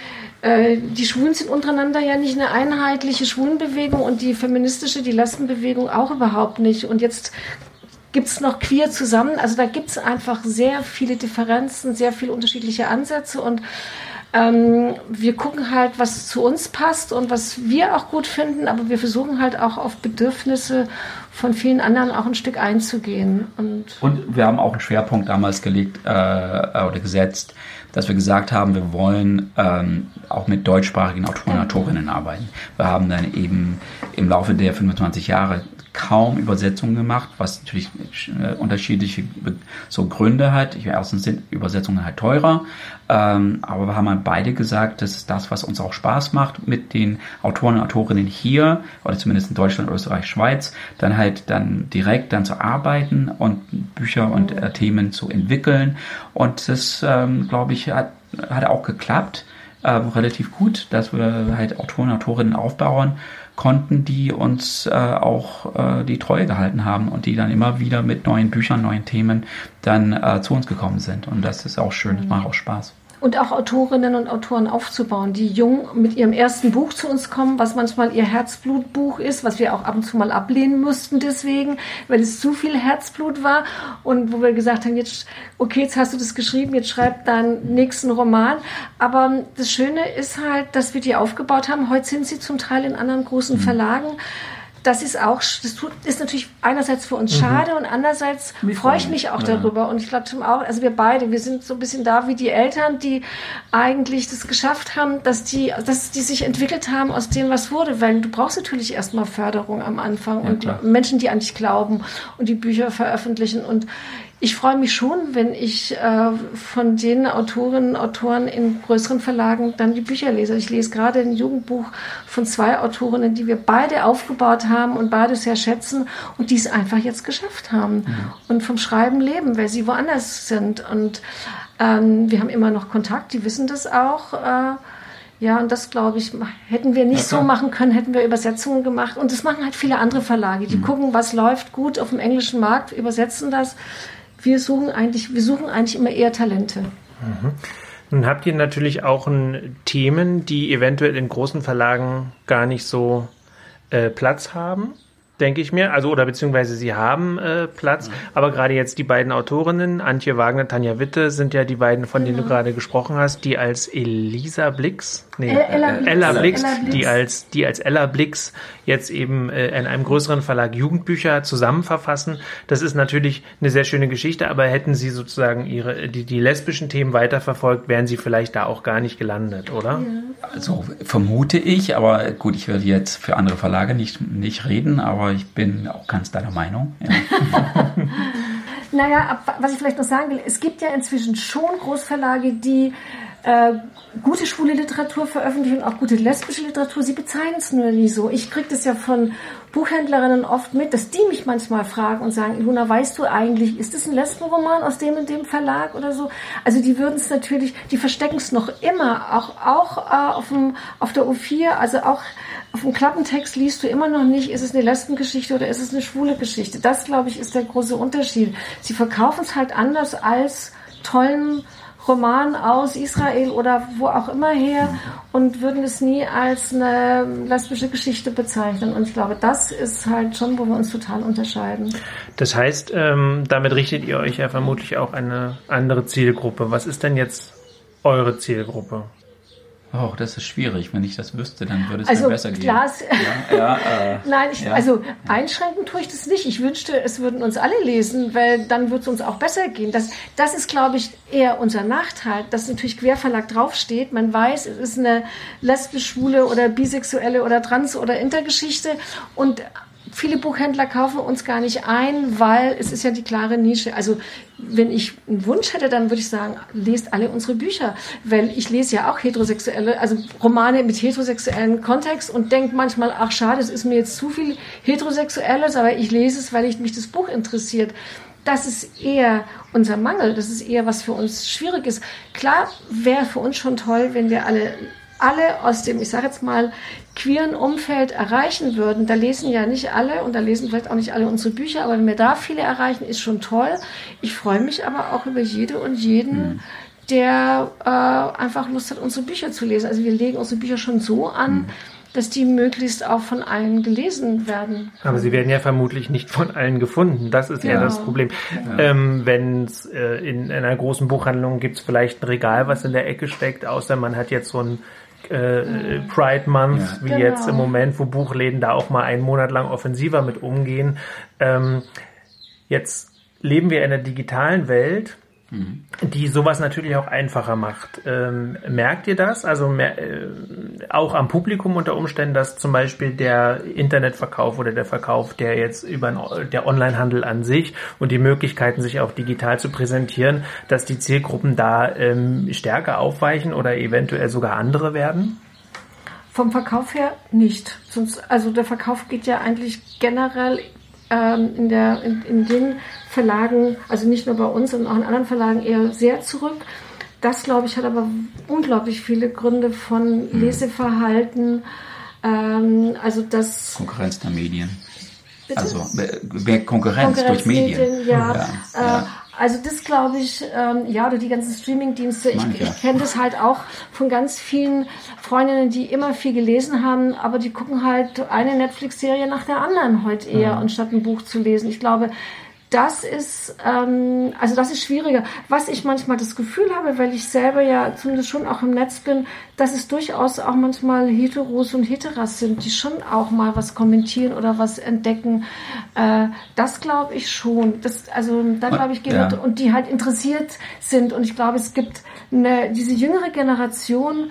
äh, die Schwulen sind untereinander ja nicht eine einheitliche Schwulenbewegung und die feministische, die Lesbenbewegung auch überhaupt nicht. Und jetzt gibt es noch queer zusammen. Also da gibt es einfach sehr viele Differenzen, sehr viele unterschiedliche Ansätze und ähm, wir gucken halt, was zu uns passt und was wir auch gut finden, aber wir versuchen halt auch auf Bedürfnisse von vielen anderen auch ein Stück einzugehen. Und, und wir haben auch einen Schwerpunkt damals gelegt äh, oder gesetzt, dass wir gesagt haben, wir wollen ähm, auch mit deutschsprachigen Autoren und Autorinnen arbeiten. Wir haben dann eben im Laufe der 25 Jahre kaum Übersetzungen gemacht, was natürlich äh, unterschiedliche so Gründe hat. Erstens sind Übersetzungen halt teurer, ähm, aber wir haben halt beide gesagt, das ist das, was uns auch Spaß macht, mit den Autoren und Autorinnen hier oder zumindest in Deutschland, Österreich, Schweiz, dann halt dann direkt dann zu arbeiten und Bücher und äh, Themen zu entwickeln. Und das, ähm, glaube ich, hat, hat auch geklappt. äh, relativ gut, dass wir halt Autoren, Autorinnen aufbauen konnten, die uns äh, auch äh, die Treue gehalten haben und die dann immer wieder mit neuen Büchern, neuen Themen dann äh, zu uns gekommen sind. Und das ist auch schön, das macht auch Spaß und auch Autorinnen und Autoren aufzubauen, die jung mit ihrem ersten Buch zu uns kommen, was manchmal ihr Herzblutbuch ist, was wir auch ab und zu mal ablehnen mussten deswegen, weil es zu viel Herzblut war und wo wir gesagt haben, jetzt, okay, jetzt hast du das geschrieben, jetzt schreib deinen nächsten Roman. Aber das Schöne ist halt, dass wir die aufgebaut haben. Heute sind sie zum Teil in anderen großen mhm. Das ist auch, das tut, ist natürlich einerseits für uns mhm. schade und andererseits freue ich mich auch ja. darüber. Und ich glaube auch, also wir beide, wir sind so ein bisschen da wie die Eltern, die eigentlich das geschafft haben, dass die, dass die sich entwickelt haben aus dem, was wurde. Weil du brauchst natürlich erstmal Förderung am Anfang ja, und klar. Menschen, die an dich glauben und die Bücher veröffentlichen. Und ich freue mich schon, wenn ich äh, von den Autorinnen und Autoren in größeren Verlagen dann die Bücher lese. Ich lese gerade ein Jugendbuch von zwei Autorinnen, die wir beide aufgebaut haben und beide sehr schätzen und die es einfach jetzt geschafft haben mhm. und vom Schreiben leben, weil sie woanders sind. Und ähm, wir haben immer noch Kontakt, die wissen das auch. Äh, ja, und das glaube ich, hätten wir nicht ja, so machen können, hätten wir Übersetzungen gemacht. Und das machen halt viele andere Verlage. Die mhm. gucken, was läuft gut auf dem englischen Markt, übersetzen das wir suchen eigentlich, wir suchen eigentlich immer eher Talente. Mhm. Nun habt ihr natürlich auch Themen, die eventuell in großen Verlagen gar nicht so äh, Platz haben denke ich mir. Also, oder beziehungsweise sie haben äh, Platz. Mhm. Aber gerade jetzt die beiden Autorinnen, Antje Wagner, Tanja Witte, sind ja die beiden, von denen du genau. gerade gesprochen hast, die als Elisa Blix, nee, Ella, Blix, Ella, Blix, Ella Blix, die als, die als Ella Blix jetzt eben äh, in einem größeren Verlag Jugendbücher zusammen verfassen. Das ist natürlich eine sehr schöne Geschichte, aber hätten sie sozusagen ihre, die, die lesbischen Themen weiterverfolgt, wären sie vielleicht da auch gar nicht gelandet, oder? Ja. Also vermute ich, aber gut, ich würde jetzt für andere Verlage nicht, nicht reden, aber ich bin auch ganz deiner Meinung. Ja. naja, was ich vielleicht noch sagen will, es gibt ja inzwischen schon Großverlage, die äh, gute schwule Literatur veröffentlichen, auch gute lesbische Literatur. Sie bezeichnen es nur nie so. Ich kriege das ja von Buchhändlerinnen oft mit, dass die mich manchmal fragen und sagen, Luna, weißt du eigentlich, ist das ein Lesbenroman aus dem und dem Verlag oder so? Also die würden es natürlich, die verstecken es noch immer, auch, auch äh, auf, dem, auf der U4, also auch auf dem Klappentext liest du immer noch nicht, ist es eine Lesbengeschichte oder ist es eine schwule Geschichte. Das, glaube ich, ist der große Unterschied. Sie verkaufen es halt anders als tollen Roman aus Israel oder wo auch immer her und würden es nie als eine lesbische Geschichte bezeichnen. Und ich glaube, das ist halt schon, wo wir uns total unterscheiden. Das heißt, ähm, damit richtet ihr euch ja vermutlich auch eine andere Zielgruppe. Was ist denn jetzt eure Zielgruppe? Oh, das ist schwierig. Wenn ich das wüsste, dann würde es also, mir besser gehen. Klar, ja, ja, äh, Nein, ich, ja. also einschränken tue ich das nicht. Ich wünschte, es würden uns alle lesen, weil dann würde es uns auch besser gehen. Das, das ist, glaube ich, eher unser Nachteil, dass natürlich Querverlag draufsteht. Man weiß, es ist eine lesbisch, schwule oder bisexuelle oder trans- oder Intergeschichte und viele Buchhändler kaufen uns gar nicht ein, weil es ist ja die klare Nische. Also wenn ich einen Wunsch hätte, dann würde ich sagen, lest alle unsere Bücher, weil ich lese ja auch heterosexuelle, also Romane mit heterosexuellen Kontext und denke manchmal, ach schade, es ist mir jetzt zu viel heterosexuelles, aber ich lese es, weil ich mich das Buch interessiert. Das ist eher unser Mangel, das ist eher was für uns schwierig ist. Klar wäre für uns schon toll, wenn wir alle alle aus dem, ich sage jetzt mal, queeren Umfeld erreichen würden, da lesen ja nicht alle und da lesen vielleicht auch nicht alle unsere Bücher, aber wenn wir da viele erreichen, ist schon toll. Ich freue mich aber auch über jede und jeden, mhm. der äh, einfach Lust hat, unsere Bücher zu lesen. Also wir legen unsere Bücher schon so an, mhm dass die möglichst auch von allen gelesen werden. Aber sie werden ja vermutlich nicht von allen gefunden. Das ist ja, ja das Problem. Ja. Ähm, Wenn es äh, in, in, einer großen Buchhandlung gibt es vielleicht ein Regal, was in der Ecke steckt, außer man hat jetzt so ein äh, Pride Month, ja. wie genau. jetzt im Moment, wo Buchläden da auch mal einen Monat lang offensiver mit umgehen. Ähm, jetzt leben wir in einer digitalen Welt die sowas natürlich auch einfacher macht. Ähm, merkt ihr das? Also mehr, äh, auch am Publikum unter Umständen, dass zum Beispiel der Internetverkauf oder der Verkauf, der jetzt über der Onlinehandel an sich und die Möglichkeiten, sich auch digital zu präsentieren, dass die Zielgruppen da ähm, stärker aufweichen oder eventuell sogar andere werden? Vom Verkauf her nicht. Sonst, also der Verkauf geht ja eigentlich generell ähm, in, der, in, in den Verlagen, also nicht nur bei uns, sondern auch in anderen Verlagen eher sehr zurück. das, glaube ich, hat aber unglaublich viele Gründe von mhm. Leseverhalten. Ähm, also das Konkurrenz der Medien. Bitte? Also mehr Konkurrenz, Konkurrenz durch Medien. Medien ja. ja, äh, ja. Also das glaube ich, ähm, ja, oder die ganzen Streaming-Dienste. Ich, ich, ich kenne das halt auch von ganz vielen Freundinnen, die immer viel gelesen haben, aber die gucken halt eine Netflix-Serie nach der anderen heute eher, mhm. anstatt ein Buch zu lesen. Ich glaube, das ist, ähm, also das ist schwieriger. Was ich manchmal das Gefühl habe, weil ich selber ja zumindest schon auch im Netz bin, dass es durchaus auch manchmal Heteros und Heteras sind, die schon auch mal was kommentieren oder was entdecken. Äh, das glaube ich schon. Das, also da glaube ich, ja. und die halt interessiert sind. Und ich glaube, es gibt eine, diese jüngere Generation,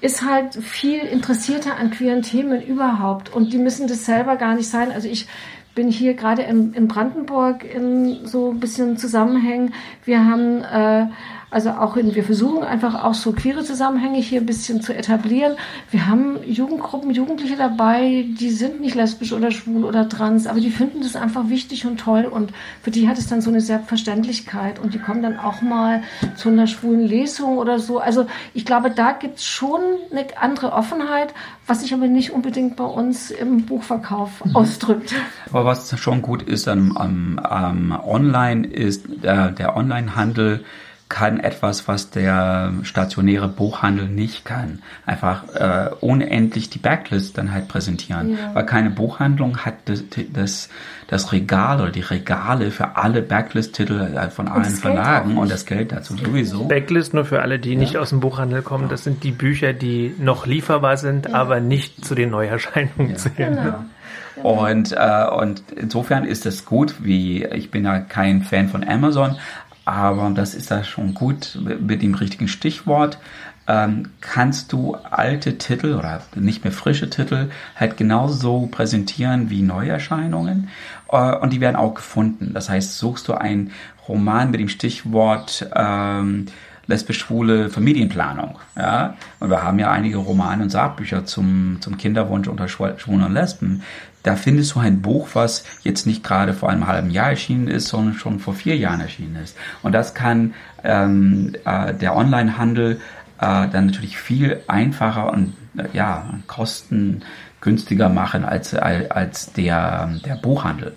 ist halt viel interessierter an queeren Themen überhaupt. Und die müssen das selber gar nicht sein. Also ich bin hier gerade in, in Brandenburg in so ein bisschen Zusammenhängen. Wir haben äh, also auch in, wir versuchen einfach auch so queere Zusammenhänge hier ein bisschen zu etablieren. Wir haben Jugendgruppen, Jugendliche dabei, die sind nicht lesbisch oder schwul oder trans, aber die finden das einfach wichtig und toll und für die hat es dann so eine Selbstverständlichkeit und die kommen dann auch mal zu einer schwulen Lesung oder so. Also ich glaube, da gibt es schon eine andere Offenheit, was sich aber nicht unbedingt bei uns im Buchverkauf mhm. ausdrückt. Aber was schon gut ist am, am, am Online ist der, der Onlinehandel kann etwas, was der stationäre Buchhandel nicht kann. Einfach äh, unendlich die Backlist dann halt präsentieren. Ja. Weil keine Buchhandlung hat das, das, das Regal oder die Regale für alle Backlist-Titel äh, von allen Verlagen und das Geld dazu sowieso. Backlist nur für alle, die ja. nicht aus dem Buchhandel kommen. Das sind die Bücher, die noch lieferbar sind, ja. aber nicht zu den Neuerscheinungen zählen. Genau. Und, äh, und insofern ist es gut, wie ich bin ja kein Fan von Amazon, aber das ist da schon gut mit dem richtigen Stichwort. Ähm, kannst du alte Titel oder nicht mehr frische Titel halt genauso präsentieren wie Neuerscheinungen äh, und die werden auch gefunden. Das heißt, suchst du einen Roman mit dem Stichwort ähm, lesbisch-schwule Familienplanung. Ja? Und wir haben ja einige Romane und Sachbücher zum, zum Kinderwunsch unter Schwulen und Lesben da findest du ein Buch, was jetzt nicht gerade vor einem halben Jahr erschienen ist, sondern schon vor vier Jahren erschienen ist. Und das kann ähm, äh, der Onlinehandel äh, dann natürlich viel einfacher und äh, ja, kostengünstiger machen als, als der, der Buchhandel.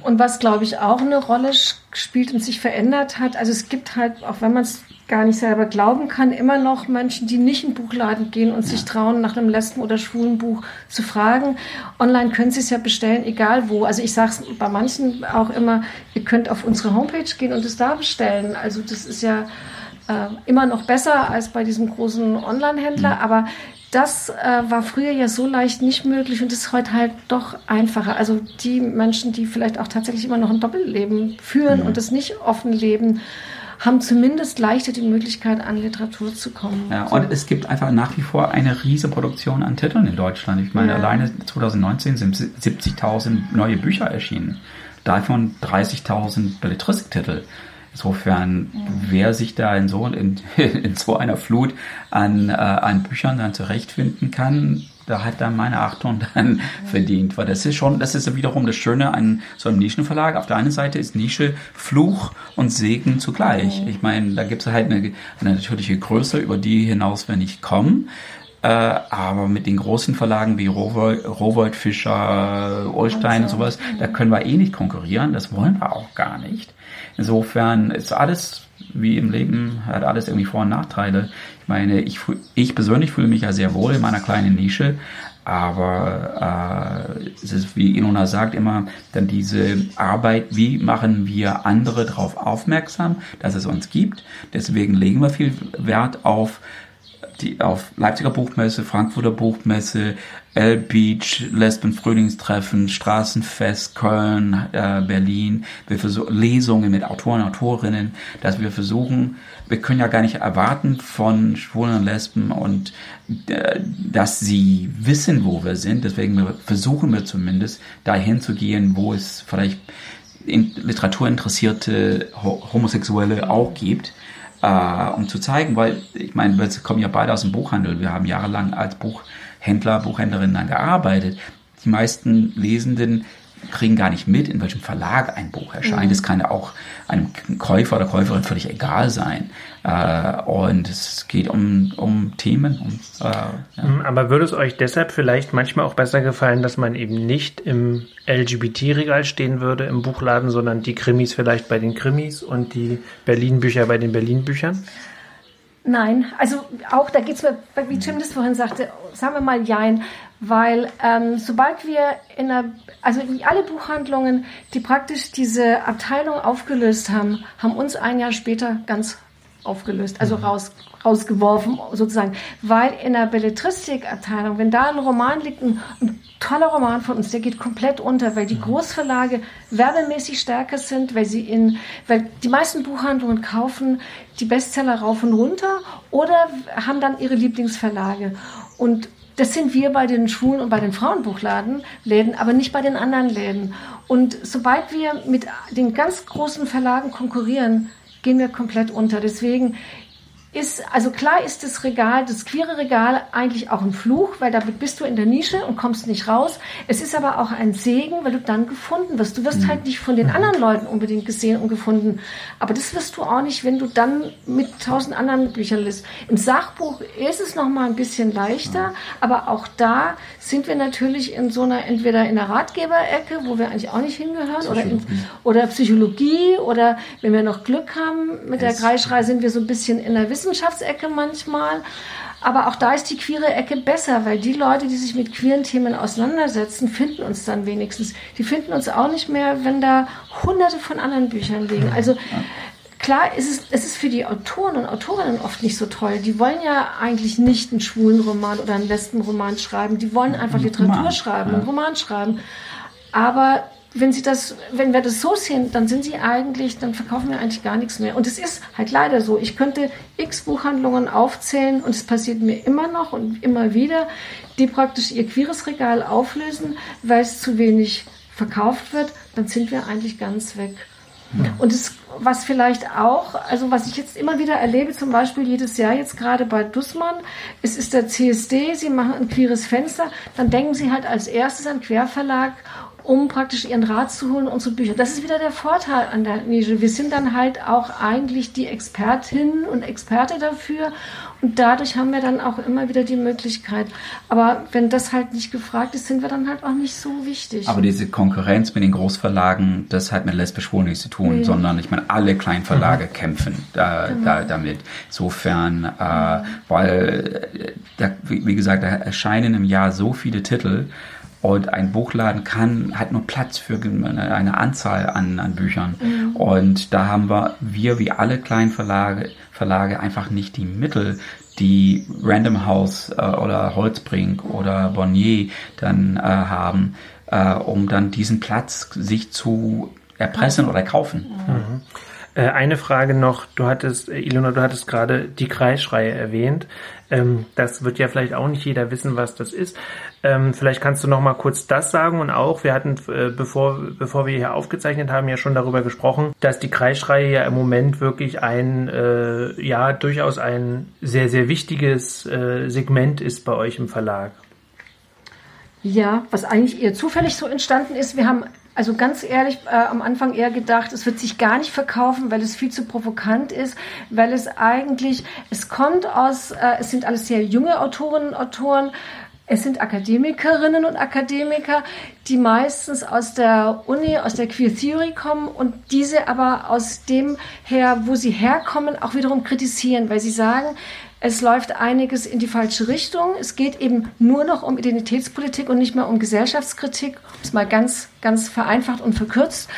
Und was, glaube ich, auch eine Rolle spielt und sich verändert hat, also es gibt halt, auch wenn man es gar nicht selber glauben kann, immer noch Menschen, die nicht in den Buchladen gehen und ja. sich trauen, nach einem Lesben- oder schwulen Buch zu fragen. Online können Sie es ja bestellen, egal wo. Also ich sage es bei manchen auch immer, ihr könnt auf unsere Homepage gehen und es da bestellen. Also das ist ja äh, immer noch besser als bei diesem großen Online-Händler, mhm. aber das äh, war früher ja so leicht nicht möglich und ist heute halt doch einfacher. Also die Menschen, die vielleicht auch tatsächlich immer noch ein Doppelleben führen mhm. und das nicht offen leben, haben zumindest leichter die Möglichkeit, an Literatur zu kommen. Ja, und es gibt einfach nach wie vor eine riesige Produktion an Titeln in Deutschland. Ich meine, ja. alleine 2019 sind 70.000 neue Bücher erschienen. Davon 30.000 Belletristiktitel. Insofern, ja. wer sich da in so, in, in so einer Flut an, äh, an Büchern dann zurechtfinden kann, da hat dann meine Achtung dann verdient, weil das ist schon, das ist wiederum das Schöne an so einem Nischenverlag. Auf der einen Seite ist Nische Fluch und Segen zugleich. Ich meine, da gibt es halt eine, eine natürliche Größe, über die hinaus wir nicht kommen. Äh, aber mit den großen Verlagen wie Rowold, Fischer, Ulstein und sowas, da können wir eh nicht konkurrieren. Das wollen wir auch gar nicht. Insofern ist alles wie im Leben, hat alles irgendwie Vor- und Nachteile. Ich meine, ich, ich persönlich fühle mich ja sehr wohl in meiner kleinen Nische, aber äh, es ist, wie Inona sagt, immer dann diese Arbeit, wie machen wir andere darauf aufmerksam, dass es uns gibt. Deswegen legen wir viel Wert auf die auf Leipziger Buchmesse, Frankfurter Buchmesse, L Beach, Lesben Frühlingstreffen, Straßenfest, Köln, äh, Berlin, wir versuchen Lesungen mit Autoren, Autorinnen, dass wir versuchen, wir können ja gar nicht erwarten von Schwulen und Lesben und äh, dass sie wissen, wo wir sind. Deswegen versuchen wir zumindest dahin zu gehen, wo es vielleicht in Literatur interessierte Homosexuelle auch gibt äh, um zu zeigen, weil ich meine, wir kommen ja beide aus dem Buchhandel. Wir haben jahrelang als Buchhändler, Buchhändlerinnen dann gearbeitet. Die meisten Lesenden kriegen gar nicht mit, in welchem Verlag ein Buch erscheint. Es kann ja auch einem Käufer oder Käuferin völlig egal sein. Äh, und es geht um, um Themen. Um, äh, ja. Mhm, aber würde es euch deshalb vielleicht manchmal auch besser gefallen, dass man eben nicht im LGBT-Regal stehen würde im Buchladen, sondern die Krimis vielleicht bei den Krimis und die Berlin-Bücher bei den Berlin-Büchern? Nein, also auch da geht es mir, wie Jim das vorhin sagte, sagen wir mal Jein, weil ähm, sobald wir in einer, also alle Buchhandlungen, die praktisch diese Abteilung aufgelöst haben, haben uns ein Jahr später ganz aufgelöst, also raus, rausgeworfen sozusagen, weil in der Belletristikabteilung, wenn da ein Roman liegt, ein, ein, toller Roman von uns, der geht komplett unter, weil die mhm. Großverlage werbemäßig stärker sind, weil sie in, weil die meisten Buchhandlungen kaufen die Bestseller rauf und runter oder haben dann ihre Lieblingsverlage und das sind wir bei den Schwulen und bei den Frauenbuchladenläden, aber nicht bei den anderen Läden. Und sobald wir mit den ganz großen Verlagen konkurrieren, gehen wir komplett unter. Deswegen ist, also klar ist das Regal, das queere Regal eigentlich auch ein Fluch, weil damit bist du in der Nische und kommst nicht raus. Es ist aber auch ein Segen, weil du dann gefunden wirst. Du wirst mhm. halt nicht von den anderen Leuten unbedingt gesehen und gefunden. Aber das wirst du auch nicht, wenn du dann mit tausend anderen Büchern liest. Im Sachbuch ist es noch mal ein bisschen leichter, aber auch da sind wir natürlich in so einer, entweder in der Ratgeberecke, wo wir eigentlich auch nicht hingehören, oder, in, oder Psychologie, oder wenn wir noch Glück haben mit der Kreischrei, sind wir so ein bisschen in der Wissenschaft Wissenschaftsecke manchmal. Aber auch da ist die queere Ecke besser, weil die Leute, die sich mit queeren Themen auseinandersetzen, finden uns dann wenigstens. Die finden uns auch nicht mehr, wenn da hunderte von anderen Büchern liegen. Also klar ist es, es ist für die Autoren und Autorinnen oft nicht so toll. Die wollen ja eigentlich nicht einen schwulen Roman oder einen Lesbenroman schreiben. Die wollen einfach Literatur schreiben, einen Roman schreiben. Aber wenn sie das, wenn wir das so sehen, dann sind sie eigentlich, dann verkaufen wir eigentlich gar nichts mehr. Und es ist halt leider so. Ich könnte x Buchhandlungen aufzählen und es passiert mir immer noch und immer wieder, die praktisch ihr queeres Regal auflösen, weil es zu wenig verkauft wird. Dann sind wir eigentlich ganz weg. Ja. Und es, was vielleicht auch, also was ich jetzt immer wieder erlebe, zum Beispiel jedes Jahr jetzt gerade bei Dussmann, es ist der CSD, sie machen ein queeres Fenster, dann denken sie halt als erstes an Querverlag um praktisch ihren Rat zu holen, unsere Bücher. Das ist wieder der Vorteil an der Nische. Wir sind dann halt auch eigentlich die Expertinnen und Experte dafür und dadurch haben wir dann auch immer wieder die Möglichkeit. Aber wenn das halt nicht gefragt ist, sind wir dann halt auch nicht so wichtig. Aber diese Konkurrenz mit den Großverlagen, das hat mit lesbisch wohl nichts zu tun, ja. sondern ich meine, alle Kleinverlage mhm. kämpfen da, genau. da, damit. Insofern, äh, weil, äh, da, wie, wie gesagt, da erscheinen im Jahr so viele Titel, und ein Buchladen kann, hat nur Platz für eine Anzahl an, an Büchern. Mhm. Und da haben wir, wir wie alle kleinen Verlage, Verlage einfach nicht die Mittel, die Random House äh, oder Holzbrink oder Bonnier dann äh, haben, äh, um dann diesen Platz sich zu erpressen oder kaufen. Mhm. Äh, eine Frage noch, du hattest, äh, Ilona, du hattest gerade die Kreisschreie erwähnt. Ähm, das wird ja vielleicht auch nicht jeder wissen, was das ist. Ähm, vielleicht kannst du noch mal kurz das sagen und auch, wir hatten, äh, bevor, bevor wir hier aufgezeichnet haben, ja schon darüber gesprochen, dass die Kreisschreie ja im Moment wirklich ein, äh, ja, durchaus ein sehr, sehr wichtiges äh, Segment ist bei euch im Verlag. Ja, was eigentlich eher zufällig so entstanden ist. Wir haben also ganz ehrlich äh, am Anfang eher gedacht, es wird sich gar nicht verkaufen, weil es viel zu provokant ist, weil es eigentlich, es kommt aus, äh, es sind alles sehr junge Autorinnen und Autoren, es sind Akademikerinnen und Akademiker, die meistens aus der Uni, aus der Queer Theory kommen und diese aber aus dem her, wo sie herkommen, auch wiederum kritisieren, weil sie sagen, es läuft einiges in die falsche Richtung. Es geht eben nur noch um Identitätspolitik und nicht mehr um Gesellschaftskritik, um es mal ganz, ganz vereinfacht und verkürzt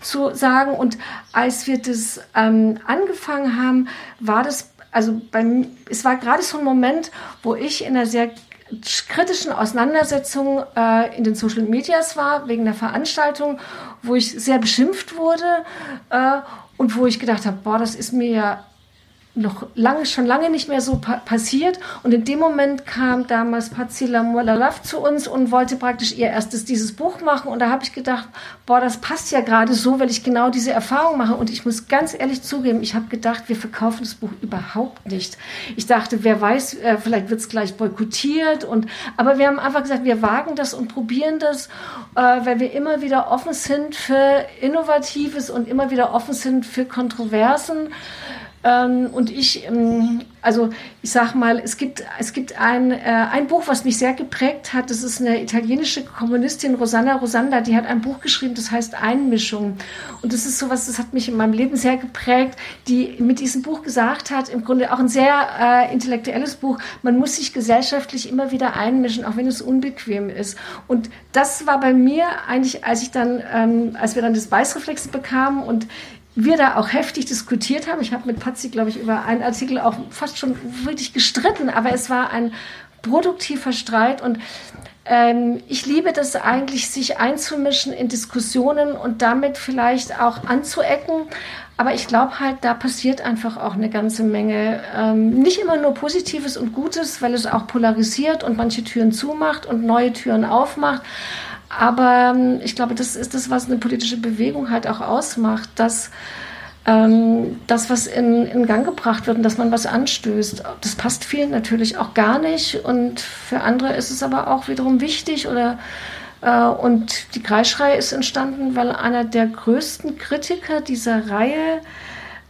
zu sagen. Und als wir das ähm, angefangen haben, war das, also beim, es war gerade so ein Moment, wo ich in einer sehr kritischen Auseinandersetzung äh, in den Social Medias war, wegen der Veranstaltung, wo ich sehr beschimpft wurde äh, und wo ich gedacht habe, boah, das ist mir ja noch lange, schon lange nicht mehr so pa passiert. Und in dem Moment kam damals Patsy Lamulalaf zu uns und wollte praktisch ihr erstes dieses Buch machen. Und da habe ich gedacht, boah, das passt ja gerade so, weil ich genau diese Erfahrung mache. Und ich muss ganz ehrlich zugeben, ich habe gedacht, wir verkaufen das Buch überhaupt nicht. Ich dachte, wer weiß, äh, vielleicht wird es gleich boykottiert. Und, aber wir haben einfach gesagt, wir wagen das und probieren das, äh, weil wir immer wieder offen sind für Innovatives und immer wieder offen sind für Kontroversen. Ähm, und ich, ähm, also ich sag mal, es gibt, es gibt ein, äh, ein Buch, was mich sehr geprägt hat. Das ist eine italienische Kommunistin, Rosanna Rosanda, die hat ein Buch geschrieben, das heißt Einmischung. Und das ist sowas, das hat mich in meinem Leben sehr geprägt, die mit diesem Buch gesagt hat, im Grunde auch ein sehr äh, intellektuelles Buch, man muss sich gesellschaftlich immer wieder einmischen, auch wenn es unbequem ist. Und das war bei mir eigentlich, als ich dann, ähm, als wir dann das Weißreflex bekamen und wir da auch heftig diskutiert haben. Ich habe mit Patsy, glaube ich, über einen Artikel auch fast schon wirklich gestritten, aber es war ein produktiver Streit und ähm, ich liebe das eigentlich, sich einzumischen in Diskussionen und damit vielleicht auch anzuecken. Aber ich glaube halt, da passiert einfach auch eine ganze Menge. Ähm, nicht immer nur Positives und Gutes, weil es auch polarisiert und manche Türen zumacht und neue Türen aufmacht. Aber ähm, ich glaube, das ist das, was eine politische Bewegung halt auch ausmacht, dass ähm, das, was in, in Gang gebracht wird und dass man was anstößt, das passt vielen natürlich auch gar nicht. Und für andere ist es aber auch wiederum wichtig oder äh, und die Kreisschrei ist entstanden, weil einer der größten Kritiker dieser Reihe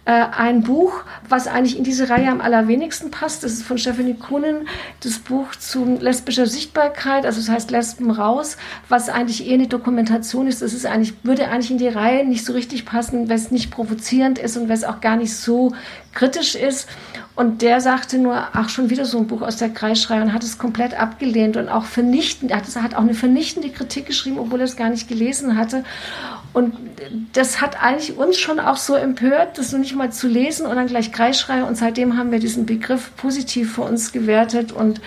äh, ein Buch, was eigentlich in diese Reihe am allerwenigsten passt. Das ist von Stephanie Kuhnen, das Buch zu lesbischer Sichtbarkeit, also das heißt Lesben raus, was eigentlich eher eine Dokumentation ist. Das ist eigentlich, würde eigentlich in die Reihe nicht so richtig passen, weil es nicht provozierend ist und weil es auch gar nicht so kritisch ist. Und der sagte nur, ach, schon wieder so ein Buch aus der Kreisschrei und hat es komplett abgelehnt und auch vernichtend, er hat auch eine vernichtende Kritik geschrieben, obwohl er es gar nicht gelesen hatte. Und das hat eigentlich uns schon auch so empört, das nur nicht mal zu lesen und dann gleich Kreisschrei. Und seitdem haben wir diesen Begriff positiv für uns gewertet und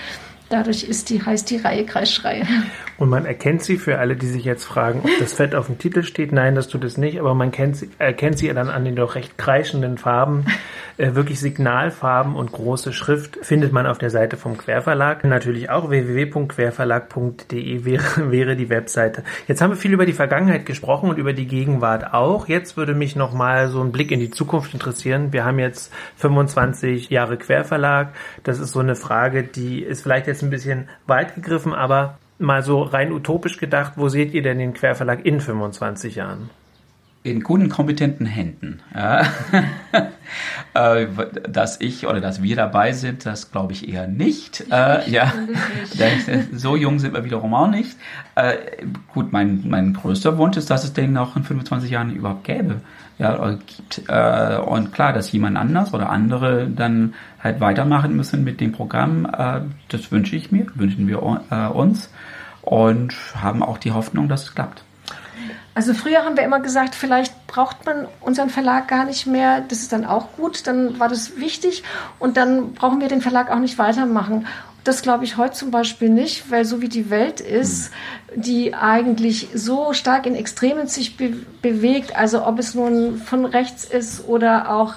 Dadurch ist die, heißt die Reihe Kreisschreie. Und man erkennt sie für alle, die sich jetzt fragen, ob das Fett auf dem Titel steht. Nein, das tut es nicht, aber man kennt sie, erkennt sie dann an den doch recht kreischenden Farben. Äh, wirklich Signalfarben und große Schrift findet man auf der Seite vom Querverlag. Natürlich auch www.querverlag.de wäre, wäre die Webseite. Jetzt haben wir viel über die Vergangenheit gesprochen und über die Gegenwart auch. Jetzt würde mich noch mal so ein Blick in die Zukunft interessieren. Wir haben jetzt 25 Jahre Querverlag. Das ist so eine Frage, die ist vielleicht jetzt ein bisschen weit gegriffen, aber mal so rein utopisch gedacht, wo seht ihr denn den Querverlag in 25 Jahren? in guten, kompetenten Händen. Ja. Äh, dass ich oder dass wir dabei sind, das glaube ich eher nicht. Äh, ja, so jung sind wir wiederum auch nicht. Äh, gut, mein, mein größter Wunsch ist, dass es den auch in 25 Jahren überhaupt gäbe. Ja, gibt. Äh, und klar, dass jemand anders oder andere dann halt weitermachen müssen mit dem Programm, äh, das wünsche ich mir, wünschen wir äh, uns und haben auch die Hoffnung, dass es klappt. Also früher haben wir immer gesagt, vielleicht braucht man unseren Verlag gar nicht mehr. Das ist dann auch gut, dann war das wichtig und dann brauchen wir den Verlag auch nicht weitermachen. Das glaube ich heute zum Beispiel nicht, weil so wie die Welt ist, die eigentlich so stark in Extremen sich be bewegt, also ob es nun von rechts ist oder auch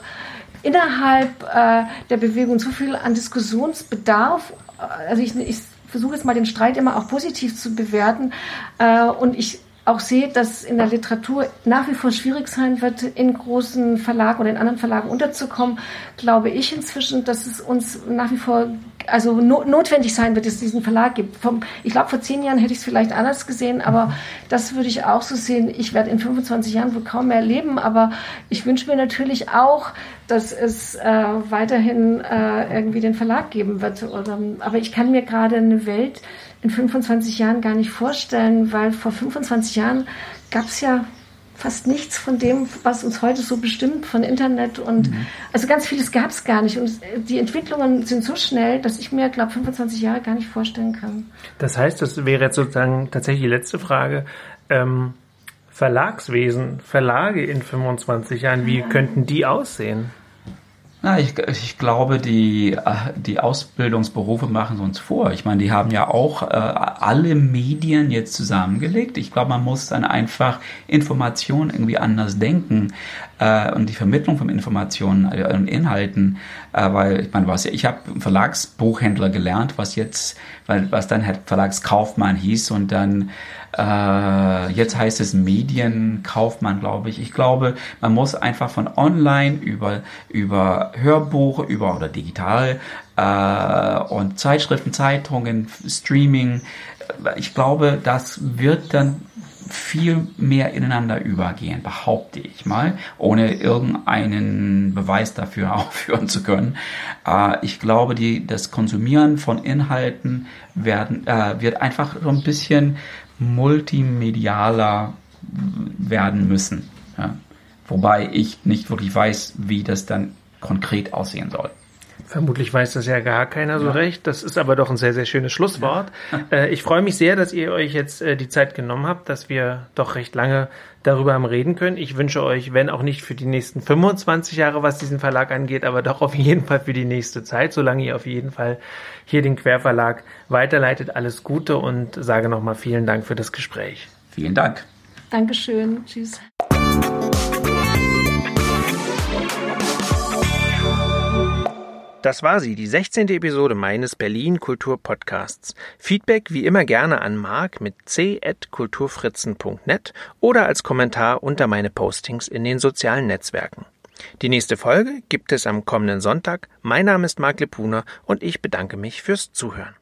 innerhalb äh, der Bewegung so viel an Diskussionsbedarf. Also ich, ich versuche jetzt mal den Streit immer auch positiv zu bewerten äh, und ich auch sehe, dass in der Literatur nach wie vor schwierig sein wird, in großen Verlagen oder in anderen Verlagen unterzukommen, glaube ich inzwischen, dass es uns nach wie vor also no notwendig sein wird, dass es diesen Verlag gibt. Vom, ich glaube, vor zehn Jahren hätte ich es vielleicht anders gesehen, aber das würde ich auch so sehen. Ich werde in 25 Jahren wohl kaum mehr leben, aber ich wünsche mir natürlich auch, dass es äh, weiterhin äh, irgendwie den Verlag geben wird. Oder, aber ich kann mir gerade eine Welt in 25 Jahren gar nicht vorstellen, weil vor 25 Jahren gab es ja fast nichts von dem, was uns heute so bestimmt von Internet und mhm. also ganz vieles gab es gar nicht und die Entwicklungen sind so schnell, dass ich mir glaube 25 Jahre gar nicht vorstellen kann. Das heißt, das wäre jetzt sozusagen tatsächlich die letzte Frage. Ähm, Verlagswesen, Verlage in 25 Jahren, wie ja. könnten die aussehen? Na, ich, ich glaube, die, äh, die Ausbildungsberufe machen uns vor. Ich meine, die haben ja auch äh, alle Medien jetzt zusammengelegt. Ich glaube, man muss dann einfach Informationen irgendwie anders denken äh, und die Vermittlung von Informationen äh, und Inhalten, äh, weil ich meine, was ich habe Verlagsbuchhändler gelernt, was jetzt, weil was dann halt Verlagskaufmann hieß und dann äh, jetzt heißt es Medienkaufmann, glaube ich. Ich glaube, man muss einfach von online über, über Hörbuch, über oder digital äh, und Zeitschriften, Zeitungen, Streaming. Ich glaube, das wird dann viel mehr ineinander übergehen, behaupte ich mal, ohne irgendeinen Beweis dafür aufführen zu können. Äh, ich glaube, die, das Konsumieren von Inhalten werden, äh, wird einfach so ein bisschen multimedialer werden müssen. Ja. Wobei ich nicht wirklich weiß, wie das dann konkret aussehen soll. Vermutlich weiß das ja gar keiner so ja. recht. Das ist aber doch ein sehr, sehr schönes Schlusswort. Ja. Äh, ich freue mich sehr, dass ihr euch jetzt äh, die Zeit genommen habt, dass wir doch recht lange darüber haben reden können. Ich wünsche euch, wenn auch nicht für die nächsten 25 Jahre, was diesen Verlag angeht, aber doch auf jeden Fall für die nächste Zeit, solange ihr auf jeden Fall hier den Querverlag weiterleitet. Alles Gute und sage nochmal vielen Dank für das Gespräch. Vielen Dank. Dankeschön. Tschüss. Das war sie, die 16. Episode meines Berlin Kultur Podcasts. Feedback wie immer gerne an mark mit c.kulturfritzen.net oder als Kommentar unter meine Postings in den sozialen Netzwerken. Die nächste Folge gibt es am kommenden Sonntag. Mein Name ist Marc Lepuna und ich bedanke mich fürs Zuhören.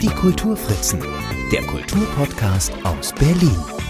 Die Kulturfritzen der Kulturpodcast aus Berlin.